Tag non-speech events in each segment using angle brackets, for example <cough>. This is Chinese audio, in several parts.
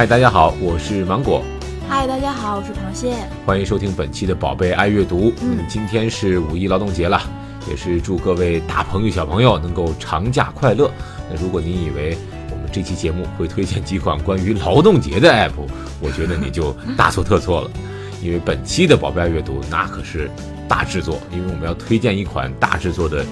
嗨，大家好，我是芒果，嗨，大家好，我是螃蟹。欢迎收听本期的宝贝爱阅读。嗯今天是五一劳动节了，也是祝各位大朋友小朋友能够长假快乐。那如果您以为我们这期节目会推荐几款关于劳动节的 app，我觉得你就大错特错了，<laughs> 因为本期的宝贝爱阅读那可是大制作，因为我们要推荐一款大制作的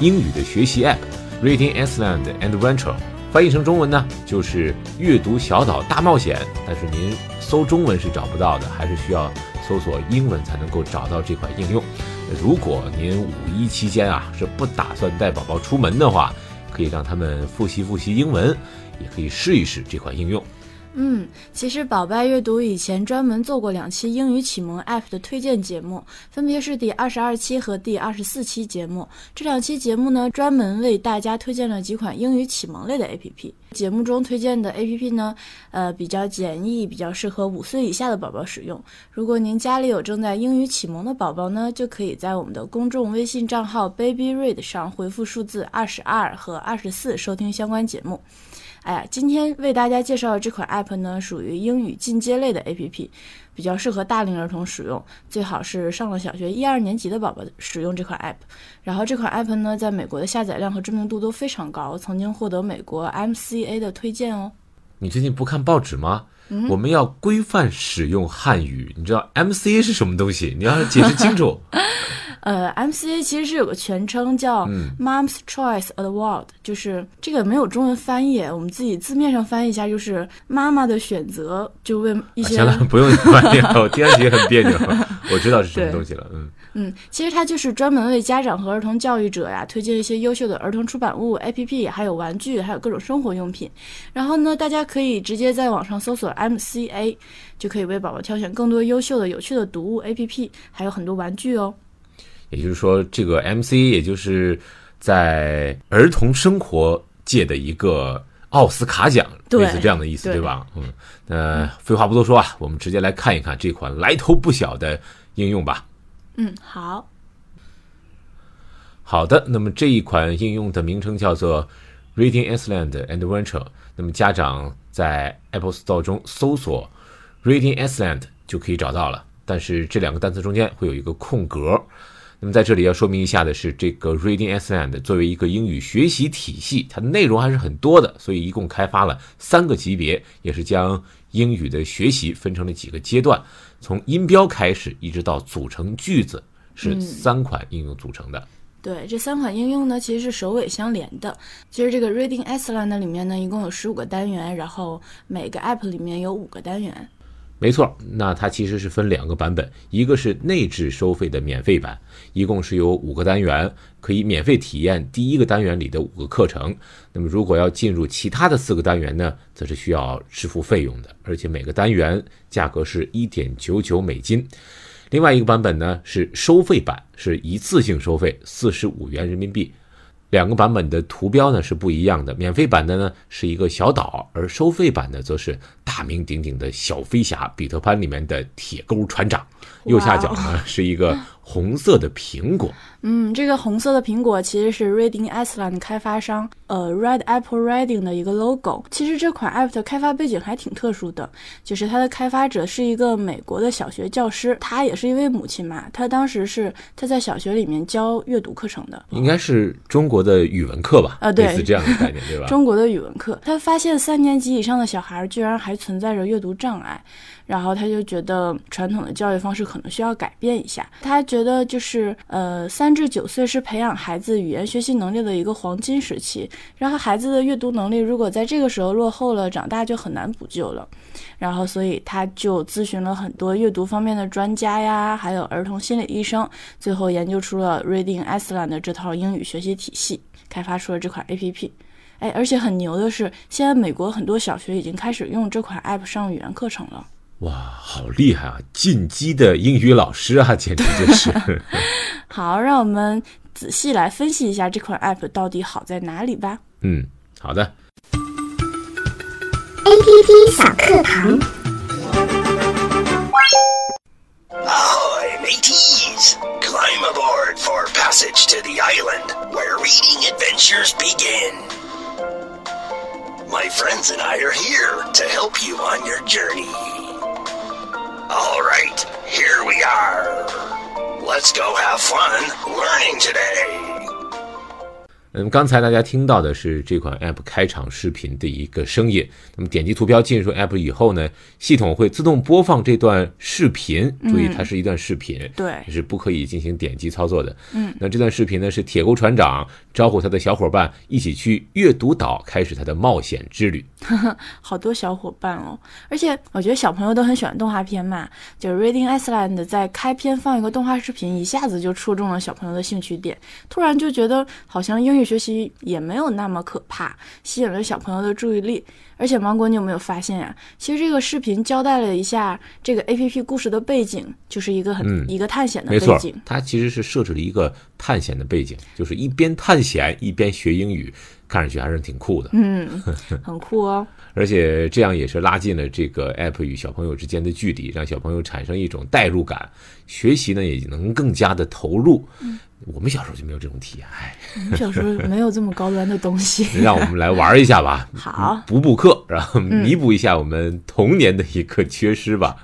英语的学习 app，Reading Iceland and Adventure。翻译成中文呢，就是阅读小岛大冒险。但是您搜中文是找不到的，还是需要搜索英文才能够找到这款应用。如果您五一期间啊是不打算带宝宝出门的话，可以让他们复习复习英文，也可以试一试这款应用。嗯，其实宝贝阅读以前专门做过两期英语启蒙 App 的推荐节目，分别是第二十二期和第二十四期节目。这两期节目呢，专门为大家推荐了几款英语启蒙类的 APP。节目中推荐的 APP 呢，呃，比较简易，比较适合五岁以下的宝宝使用。如果您家里有正在英语启蒙的宝宝呢，就可以在我们的公众微信账号 Baby Read 上回复数字二十二和二十四收听相关节目。哎呀，今天为大家介绍的这款 App 呢，属于英语进阶类的 APP，比较适合大龄儿童使用，最好是上了小学一二年级的宝宝使用这款 App。然后这款 App 呢，在美国的下载量和知名度都非常高，曾经获得美国 MCA 的推荐哦。你最近不看报纸吗？我们要规范使用汉语，你知道 MCA 是什么东西？你要解释清楚。<laughs> 呃，MCA 其实是有个全称叫 Mom's Choice Award，、就是这个没有中文翻译，我们自己字面上翻译一下，就是妈妈的选择，就为一些、行了，<laughs> 不用翻译了，我听上去也很别扭。我知道是什么东西了，嗯。嗯，其实它就是专门为家长和儿童教育者呀推荐一些优秀的儿童出版物、APP，还有玩具，还有各种生活用品。然后呢，大家可以直接在网上搜索 MCA，就可以为宝宝挑选更多优秀的、有趣的读物 APP，还有很多玩具哦。也就是说，这个 MC 也就是在儿童生活界的一个奥斯卡奖，类似这样的意思，对对吧？嗯，那废话不多说啊，我们直接来看一看这款来头不小的应用吧。嗯，好，好的，那么这一款应用的名称叫做 Reading Iceland and Adventure。那么家长在 Apple Store 中搜索 Reading Iceland 就可以找到了，但是这两个单词中间会有一个空格。那么在这里要说明一下的是，这个 Reading Iceland 作为一个英语学习体系，它的内容还是很多的，所以一共开发了三个级别，也是将英语的学习分成了几个阶段，从音标开始一直到组成句子，是三款应用组成的。对，这三款应用呢，其实是首尾相连的。其实这个 Reading Iceland 里面呢，一共有十五个单元，然后每个 App 里面有五个单元。没错，那它其实是分两个版本，一个是内置收费的免费版，一共是有五个单元，可以免费体验第一个单元里的五个课程。那么如果要进入其他的四个单元呢，则是需要支付费用的，而且每个单元价格是一点九九美金。另外一个版本呢是收费版，是一次性收费四十五元人民币。两个版本的图标呢是不一样的，免费版的呢是一个小岛，而收费版的则是大名鼎鼎的小飞侠彼得潘里面的铁钩船长。右下角呢是一个红色的苹果。嗯，这个红色的苹果其实是 Reading Iceland 开发商呃 Red Apple Reading 的一个 logo。其实这款 app 的开发背景还挺特殊的，就是它的开发者是一个美国的小学教师，她也是一位母亲嘛。她当时是她在小学里面教阅读课程的，应该是中国的语文课吧？啊对类似这样的概念，对吧？<laughs> 中国的语文课。她发现三年级以上的小孩居然还存在着阅读障碍，然后他就觉得传统的教育方式可能需要改变一下。他觉得就是呃三至九岁是培养孩子语言学习能力的一个黄金时期，然后孩子的阅读能力如果在这个时候落后了，长大就很难补救了。然后，所以他就咨询了很多阅读方面的专家呀，还有儿童心理医生，最后研究出了 Reading Iceland 的这套英语学习体系，开发出了这款 APP。哎，而且很牛的是，现在美国很多小学已经开始用这款 app 上语言课程了。哇，好厉害啊！进击的英语老师啊，简直就是。<laughs> 好，让我们仔细来分析一下这款 app 到底好在哪里吧。嗯，好的。 APP 小课堂。 Ahoy, mateys! Climb aboard for passage to the island where reading adventures begin. My friends and I are here to help you on your journey. All right, here we are. Let's go have fun learning today. 嗯，刚才大家听到的是这款 App 开场视频的一个声音。那么点击图标进入 App 以后呢，系统会自动播放这段视频。注意，它是一段视频，对是不可以进行点击操作的。嗯，那这段视频呢是铁钩船长招呼他的小伙伴一起去阅读岛，开始他的冒险之旅。<laughs> 好多小伙伴哦，而且我觉得小朋友都很喜欢动画片嘛，就是 Reading Iceland 在开篇放一个动画视频，一下子就戳中了小朋友的兴趣点，突然就觉得好像英语学习也没有那么可怕，吸引了小朋友的注意力。而且芒果，你有没有发现呀？其实这个视频交代了一下这个 A P P 故事的背景，就是一个很、嗯一个探险的背景。，它其实是设置了一个探险的背景，就是一边探险一边学英语，看上去还是挺酷的。嗯，很酷哦。而且这样也是拉近了这个 app 与小朋友之间的距离，让小朋友产生一种代入感，学习呢也能更加的投入。我们小时候就没有这种体验，哎，我们小时候没有这么高端的东西。让我们来玩一下吧，好补补课，然后弥补一下我们童年的一个缺失吧。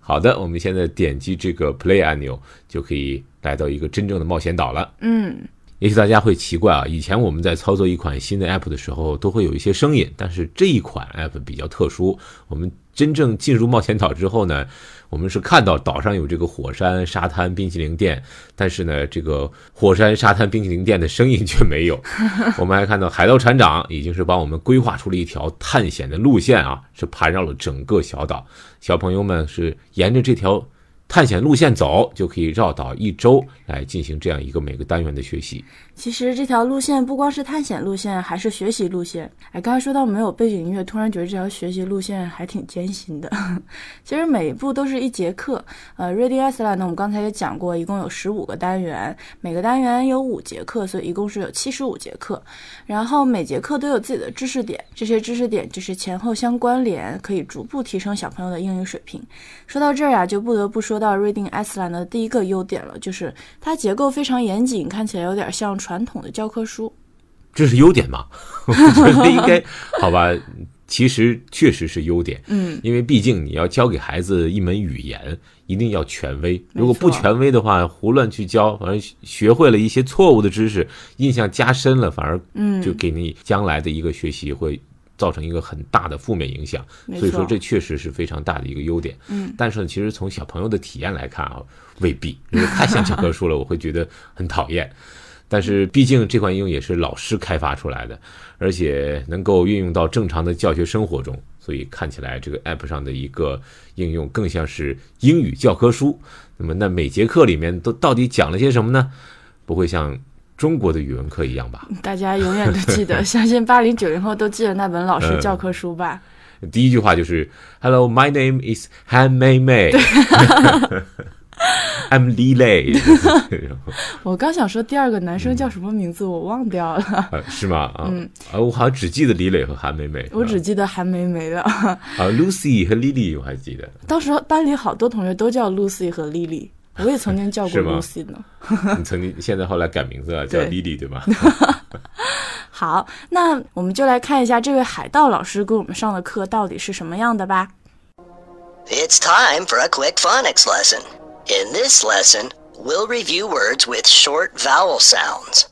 好的，我们现在点击这个 play 按钮，就可以来到一个真正的冒险岛了。嗯，也许大家会奇怪啊，以前我们在操作一款新的 app 的时候，都会有一些声音，但是这一款 app 比较特殊。我们真正进入冒险岛之后呢，我们是看到岛上有这个火山、沙滩、冰淇淋店，但是呢，这个火山、沙滩、冰淇淋店的声音却没有。<laughs> 我们还看到海盗船长已经是帮我们规划出了一条探险的路线啊，是盘绕了整个小岛。小朋友们是沿着这条探险路线走，就可以绕岛一周来进行这样一个每个单元的学习。其实这条路线不光是探险路线，还是学习路线。哎，刚才说到没有背景音乐，突然觉得这条学习路线还挺艰辛的。<laughs> 其实每一步都是一节课。呃，Reading Iceland 呢，我们刚才也讲过，一共有十五个单元，每个单元有五节课，所以一共是有七十五节课。然后每节课都有自己的知识点，这些知识点就是前后相关联，可以逐步提升小朋友的英语水平。说到这儿呀、就不得不说到 Reading Iceland 的第一个优点了，就是它结构非常严谨，看起来有点像传统的教科书。这是优点吗？<laughs> 我觉得应该好吧。其实确实是优点，嗯，因为毕竟你要教给孩子一门语言，一定要权威。如果不权威的话，胡乱去教，反而学会了一些错误的知识，印象加深了，反而嗯就给你将来的一个学习会造成一个很大的负面影响。所以说，这确实是非常大的一个优点。嗯，但是呢，其实从小朋友的体验来看啊，未必，因为太像教科书了，<laughs> 我会觉得很讨厌。但是毕竟这款应用也是老师开发出来的，而且能够运用到正常的教学生活中，所以看起来这个 App 上的一个应用更像是英语教科书。那么，那每节课里面都到底讲了些什么呢？不会像中国的语文课一样吧？<laughs> 大家永远都记得，<laughs> 相信八零九零后都记得那本老师嗯教科书吧？第一句话就是 “Hello, my name is Han Mei Mei”。<laughs> I'm Li Lei，我刚想说第二个男生叫什么名字，我忘掉了，呃是吗？啊，啊，我好像只记得李磊和韩梅梅，嗯我只记得韩梅梅了。啊，Lucy 和 Lily 我还记得，当时班里好多同学都叫 Lucy 和 Lily，我也曾经叫过是吗 Lucy 呢。你曾经现在后来改名字了，叫对 Lily 对吧？好，那我们就来看一下这位海盗老师给我们上的课到底是什么样的吧。 It's time for a quick phonics lesson. In this lesson, we'll review words with short vowel sounds.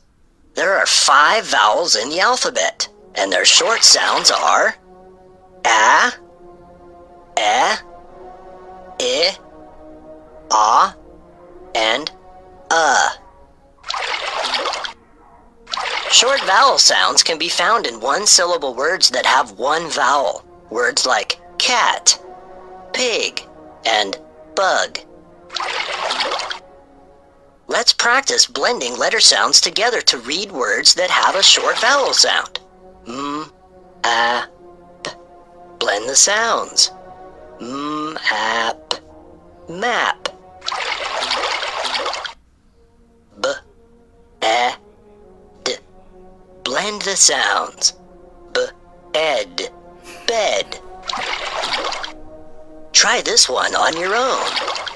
There are five vowels in the alphabet, and their short sounds are a, e, i, a, vowel sounds can be found in one syllable words that have one vowel. Words like cat, pig, and bug. Let's practice blending letter sounds together to read words that have a short vowel sound. m, a, p. Blend the sounds. M, a, p. Map. B, e. Blend the sounds. B, ed. Bed. Try this one on your own.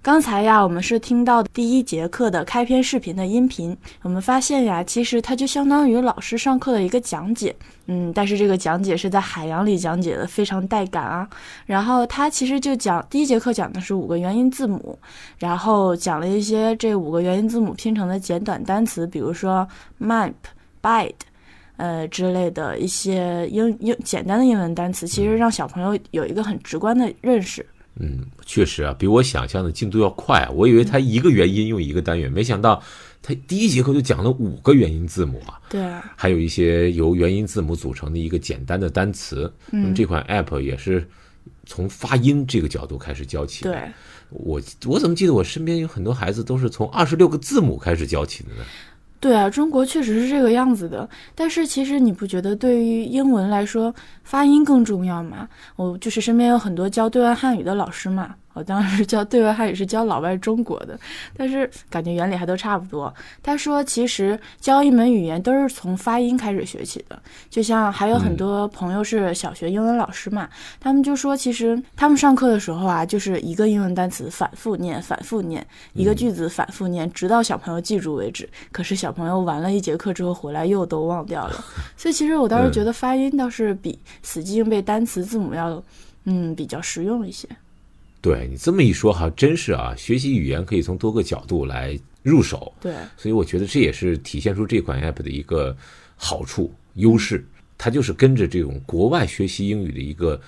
刚才呀，我们是听到第一节课的开篇视频的音频。我们发现呀，其实它就相当于老师上课的一个讲解，嗯，但是这个讲解是在海洋里讲解的，非常带感啊。然后它其实就讲第一节课讲的是五个元音字母，然后讲了一些这五个元音字母拼成的简短单词，比如说 map、bed，呃之类的一些英英简单的英文单词，其实让小朋友有一个很直观的认识。嗯，确实啊，比我想象的进度要快啊。我以为他一个元音用一个单元，没想到他第一节课就讲了五个元音字母啊。对，还有一些由元音字母组成的一个简单的单词。那么这款 app 也是从发音这个角度开始教起的。对，我我怎么记得我身边有很多孩子都是从二十六个字母开始教起的呢？对啊，中国确实是这个样子的。但是其实你不觉得对于英文来说，发音更重要吗？我就是身边有很多教对外汉语的老师嘛。我当时教对外汉语是教老外中国的，但是感觉原理还都差不多。他说，其实教一门语言都是从发音开始学起的。就像还有很多朋友是小学英文老师嘛，他们就说，其实他们上课的时候啊，就是一个英文单词反复念，反复念一个句子，反复念，直到小朋友记住为止。可是小朋友完了一节课之后回来又都忘掉了。<laughs> 所以其实我倒是觉得发音倒是比死记硬背单词字母要，嗯，比较实用一些。对你这么一说，哈，真是啊！学习语言可以从多个角度来入手。对，所以我觉得这也是体现出这款 app 的一个好处、优势。它就是跟着这种国外学习英语的一个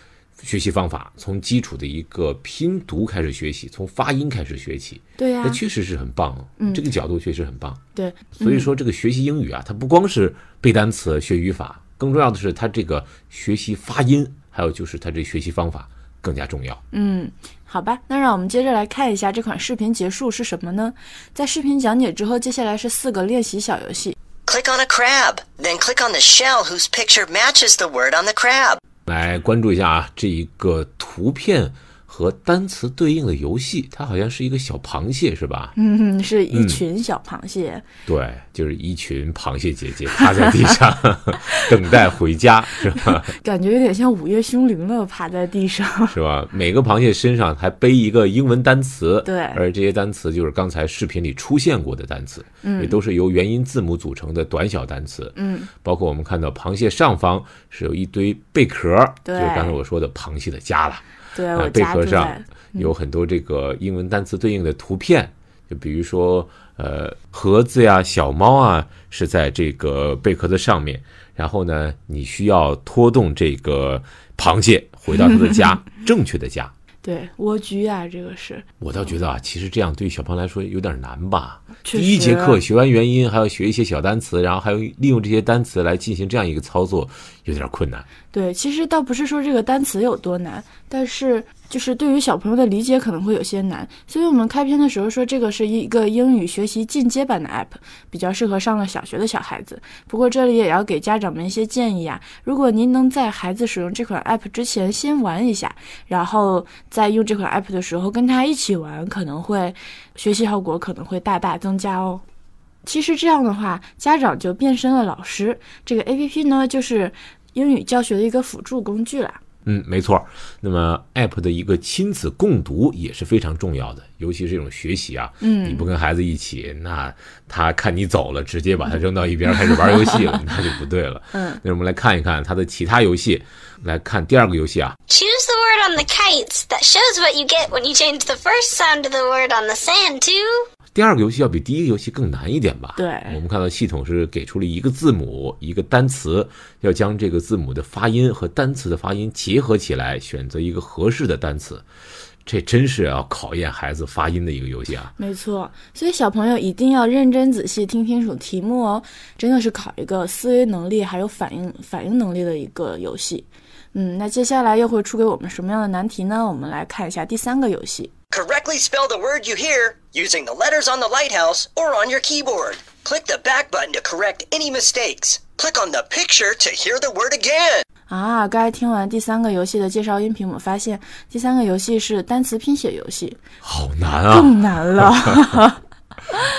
学习方法，从基础的一个拼读开始学习，从发音开始学起。对呀，那确实是很棒。嗯，这个角度确实很棒。对，所以说这个学习英语啊，它不光是背单词、学语法，更重要的是它这个学习发音，还有就是它这学习方法更加重要。嗯。好吧，那让我们接着来看一下这款视频结束是什么呢？在视频讲解之后，接下来是四个练习小游戏。Click on a crab, then click on the shell whose picture matches the word on the crab。来关注一下啊，这一个图片。和单词对应的游戏，它好像是一个小螃蟹，是吧？嗯，是一群小螃蟹。对，就是一群螃蟹姐姐趴在地上 <laughs> 等待回家，是吧？感觉有点像午夜凶铃了，趴在地上，是吧？每个螃蟹身上还背一个英文单词，对，而这些单词就是刚才视频里出现过的单词，嗯，也都是由元音字母组成的短小单词，嗯，包括我们看到螃蟹上方是有一堆贝壳，对，就是刚才我说的螃蟹的家了。对，贝壳上有很多这个英文单词对应的图片，就比如说，呃，盒子呀、小猫啊，是在这个贝壳的上面。然后呢，你需要拖动这个螃蟹回到它的家，<laughs> 正确的家。对，蜗居啊，这个是。我倒觉得啊，其实这样对小朋友来说有点难吧。第一节课学完元音，还要学一些小单词，然后还要利用这些单词来进行这样一个操作，有点困难。对，其实倒不是说这个单词有多难，但是。就是对于小朋友的理解可能会有些难，所以我们开篇的时候说这个是一个英语学习进阶版的 app，比较适合上了小学的小孩子。不过这里也要给家长们一些建议啊，如果您能在孩子使用这款 app 之前先玩一下，然后在用这款 app 的时候跟他一起玩，可能会学习效果可能会大大增加哦。其实这样的话，家长就变身了老师，这个 app 呢就是英语教学的一个辅助工具啦。嗯，没错。那么，app 的一个亲子共读也是非常重要的，尤其是这种学习啊，嗯，你不跟孩子一起，那他看你走了，直接把他扔到一边开始玩游戏了，那就不对了。嗯，那我们来看一看它的其他游戏，来看第二个游戏啊。Choose the word on the kites that shows what you get when you change the first sound of the word on the sand to. 第二个游戏要比第一个游戏更难一点吧？对，我们看到系统是给出了一个字母、一个单词，要将这个字母的发音和单词的发音结合起来，选择一个合适的单词。这真是要考验孩子发音的一个游戏啊！没错，所以小朋友一定要认真仔细听清楚题目哦，真的是考一个思维能力还有反应反应能力的一个游戏。嗯，那接下来又会出给我们什么样的难题呢？我们来看一下第三个游戏。Correctly spell the word you hear using the letters on the lighthouse or on your keyboard. Click the back button to correct any mistakes. Click on the picture to hear the word again. 啊，刚才听完第三个游戏的介绍音频，我发现第三个游戏是单词拼写游戏，好难啊，更难了，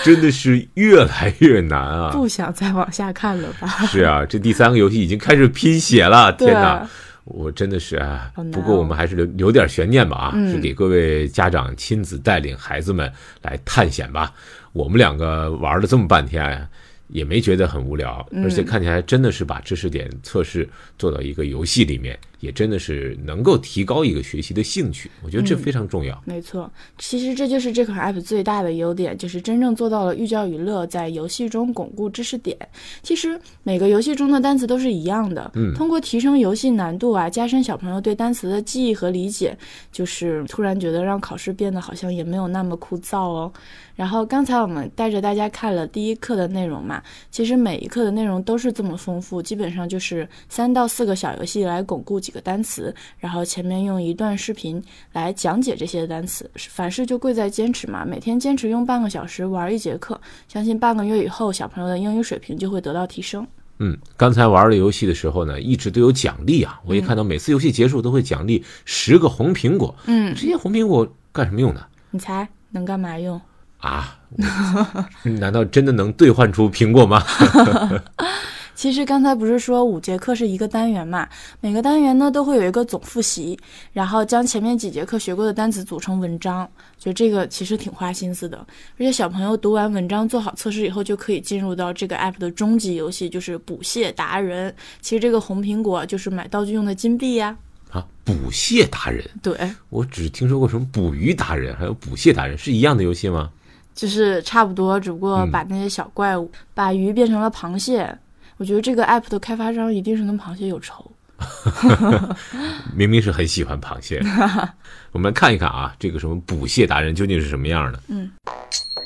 真的是越来越难啊！不想再往下看了吧？是啊，这第三个游戏已经开始拼写了，天哪！我真的是啊不过我们还是留留点悬念吧啊，嗯是给各位家长亲自带领孩子们来探险吧。我们两个玩了这么半天啊，也没觉得很无聊，嗯而且看起来真的是把知识点测试做到一个游戏里面，也真的是能够提高一个学习的兴趣。我觉得这非常重要。没错，其实这就是这款 app 最大的优点，就是真正做到了寓教于乐，在游戏中巩固知识点。其实每个游戏中的单词都是一样的，嗯通过提升游戏难度啊，加深小朋友对单词的记忆和理解，就是突然觉得让考试变得好像也没有那么枯燥哦。然后刚才我们带着大家看了第一课的内容嘛，其实每一课的内容都是这么丰富，基本上就是三到四个小游戏来巩固几个单词，然后前面用一段视频来讲解这些单词。凡事就贵在坚持嘛，每天坚持用半个小时玩一节课，相信半个月以后小朋友的英语水平就会得到提升。嗯，刚才玩了游戏的时候呢，一直都有奖励啊。我一看到每次游戏结束都会奖励十个红苹果。嗯这些红苹果干什么用的你猜能干嘛用？啊？我 <laughs> 难道真的能兑换出苹果吗？<laughs> 其实刚才不是说五节课是一个单元嘛？每个单元呢都会有一个总复习，然后将前面几节课学过的单词组成文章。就这个其实挺花心思的，而且小朋友读完文章做好测试以后，就可以进入到这个 app 的终极游戏，就是捕蟹达人。其实这个红苹果就是买道具用的金币呀。啊，捕蟹达人，对，我只听说过什么捕鱼达人，还有捕蟹达人，是一样的游戏吗？就是差不多，只不过把那些小怪物、把鱼变成了螃蟹。我觉得这个 app 的开发商一定是跟螃蟹有仇。<laughs> 明明是很喜欢螃蟹。<laughs> 我们来看一看啊，这个什么捕蟹达人究竟是什么样的？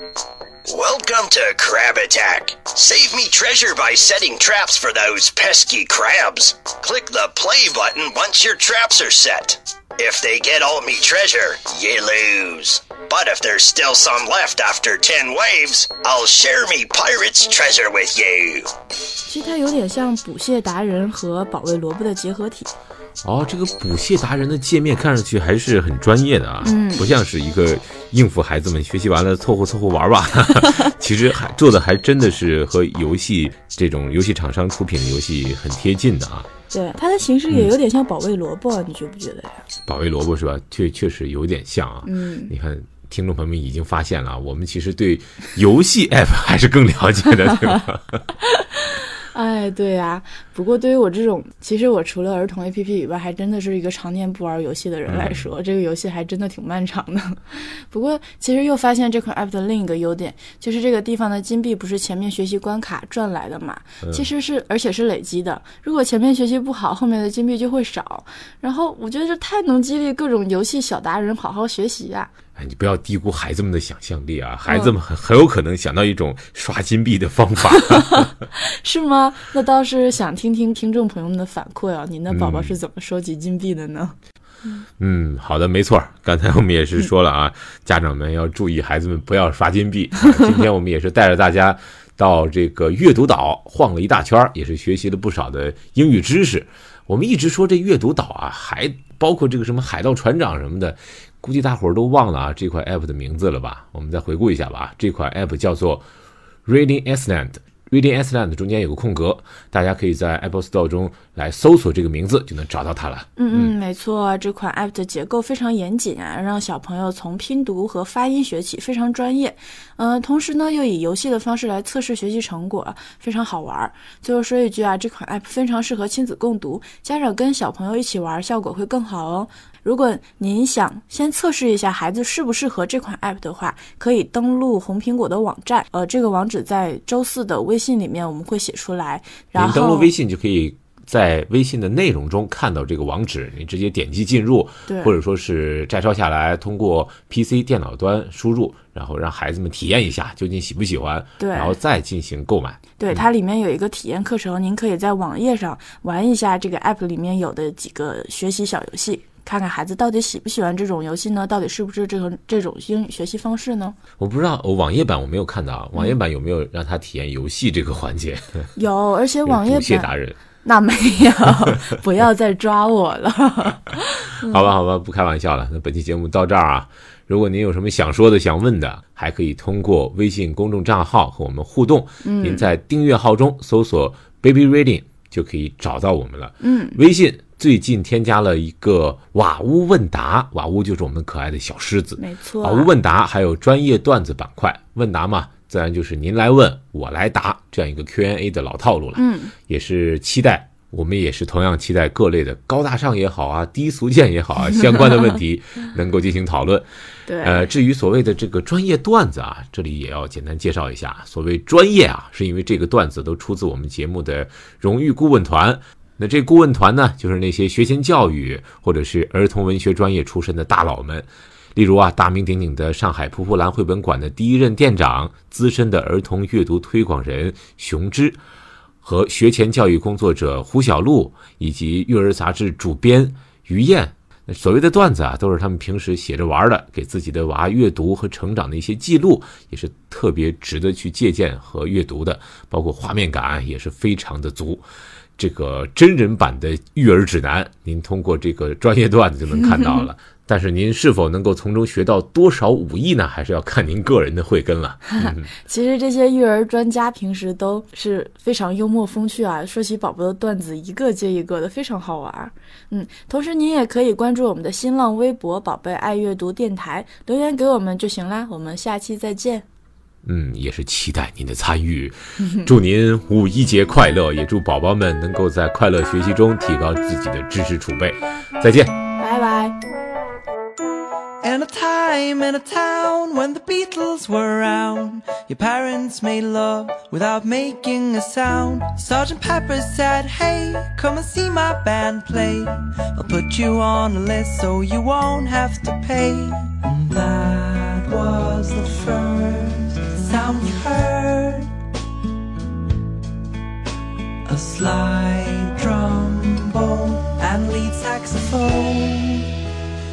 Welcome to Crab Attack. Save me treasure by setting traps for those pesky crabs. Click the play button once your traps are set. If they get all me treasure, you lose. But if there's still some left after 10 waves, I'll share me pirate's treasure with you. 其实它有点像捕蟹达人和保卫萝卜的结合体。哦，这个捕蟹达人的界面看上去还是很专业的啊，嗯不像是一个 应付孩子们学习完了凑合凑合玩吧。<laughs> 其实还做的还真的是和游戏这种游戏厂商出品的游戏很贴近的啊。对，它的形式也有点像保卫萝卜，你觉不觉得呀？保卫萝卜是吧？确确实有点像啊。嗯，你看，听众朋友们已经发现了啊，我们其实对游戏 <laughs> app 还是更了解的，对吧？<laughs> 哎，对呀、不过对于我这种，其实我除了儿童 APP 以外，还真的是一个常年不玩游戏的人来说，这个游戏还真的挺漫长的。<laughs> 不过，其实又发现这款 app 的另一个优点，就是这个地方的金币不是前面学习关卡赚来的嘛，其实是而且是累积的。如果前面学习不好，后面的金币就会少。然后我觉得这太能激励各种游戏小达人好好学习呀、哎，你不要低估孩子们的想象力啊！孩子们很很有可能想到一种刷金币的方法。<laughs> 是吗？那倒是想听听听听众朋友们的反馈啊，您的宝宝是怎么收集金币的呢？嗯，好的，没错儿。刚才我们也是说了啊，<laughs> 家长们要注意孩子们不要刷金币。啊今天我们也是带着大家到这个阅读岛晃了一大圈儿，也是学习了不少的英语知识。我们一直说这阅读岛啊，还包括这个什么海盗船长什么的，估计大伙儿都忘了啊这款 app 的名字了吧？我们再回顾一下吧。这款 app 叫做 Reading Iceland。Reading Island 中间有个空格，大家可以在 Apple Store 中来搜索这个名字，就能找到它了。嗯嗯，没错，这款 app 的结构非常严谨啊，让小朋友从拼读和发音学起，非常专业。呃，同时呢，又以游戏的方式来测试学习成果，非常好玩儿。最后说一句啊，这款 app 非常适合亲子共读，家长跟小朋友一起玩，效果会更好哦。如果您想先测试一下孩子适不适合这款 app 的话，可以登录红苹果的网站，呃，这个网址在周四的微信里面我们会写出来。然您后登录微信就可以在微信的内容中看到这个网址，你直接点击进入，对或者说是摘抄下来，通过 PC 电脑端输入，然后让孩子们体验一下究竟喜不喜欢，对然后再进行购买。对，它里面有一个体验课程，您可以在网页上玩一下这个 app 里面有的几个学习小游戏。看看孩子到底喜不喜欢这种游戏呢？到底是不是这种这种英语学习方式呢？我不知道，我网页版我没有看到啊，网页版有没有让他体验游戏这个环节？有，而且网页版达人。那没有，<laughs> 不要再抓我了。<laughs> 好吧，好吧，不开玩笑了。那本期节目到这儿啊，如果您有什么想说的、想问的，还可以通过微信公众账号和我们互动。嗯您在订阅号中搜索 “baby reading” 就可以找到我们了。嗯，微信最近添加了一个瓦屋问答，瓦屋就是我们可爱的小狮子。没错瓦屋问答还有专业段子板块，问答嘛，自然就是您来问，我来答这样一个 Q&A 的老套路了。嗯，也是期待，我们也是同样期待各类的高大上也好啊，<laughs> 低俗贱也好啊，<laughs> 相关的问题能够进行讨论。<laughs> 对，呃，至于所谓的这个专业段子啊，这里也要简单介绍一下。所谓专业啊，是因为这个段子都出自我们节目的荣誉顾问团。那这顾问团呢，就是那些学前教育或者是儿童文学专业出身的大佬们。例如啊，大名鼎鼎的上海蒲蒲兰绘本馆的第一任店长、资深的儿童阅读推广人熊之，和学前教育工作者胡小璐，以及育儿杂志主编于燕。那所谓的段子啊，都是他们平时写着玩的，给自己的娃阅读和成长的一些记录，也是特别值得去借鉴和阅读的，包括画面感也是非常的足。这个真人版的育儿指南，您通过这个专业段子就能看到了。<laughs> 但是您是否能够从中学到多少武艺呢？还是要看您个人的慧根了。嗯、<laughs> 其实这些育儿专家平时都是非常幽默风趣啊，说起宝宝的段子一个接一个的，非常好玩。嗯，同时您也可以关注我们的新浪微博“宝贝爱阅读电台”，留言给我们就行啦。我们下期再见。嗯，也是期待您的参与。祝您五一节快乐，也祝宝宝们能够在快乐学习中提高自己的知识储备。再见，拜拜。And a time and a town when the Beatles were around. Your parents made love without making a sound. Sergeant Pepper said, Hey, come and see my band play. I'll put you on a list so you won't have to pay. And that was the first sound you heard. A slide trombone and lead saxophone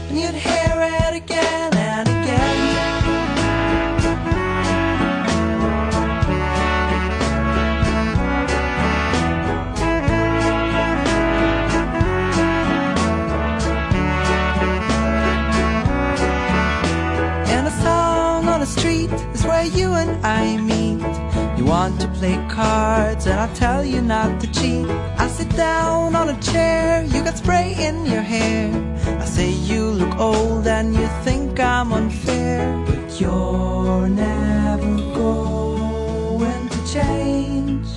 and you'd hear it again and again. Where you and I meet. You want to play cards, and I tell you not to cheat. I sit down on a chair, you got spray in your hair. I say you look old and you think I'm unfair. But you're never going to change.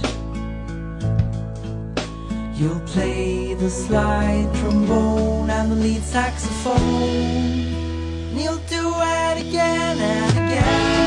You'll play the slide trombone and the lead saxophone. And you'll do it again and again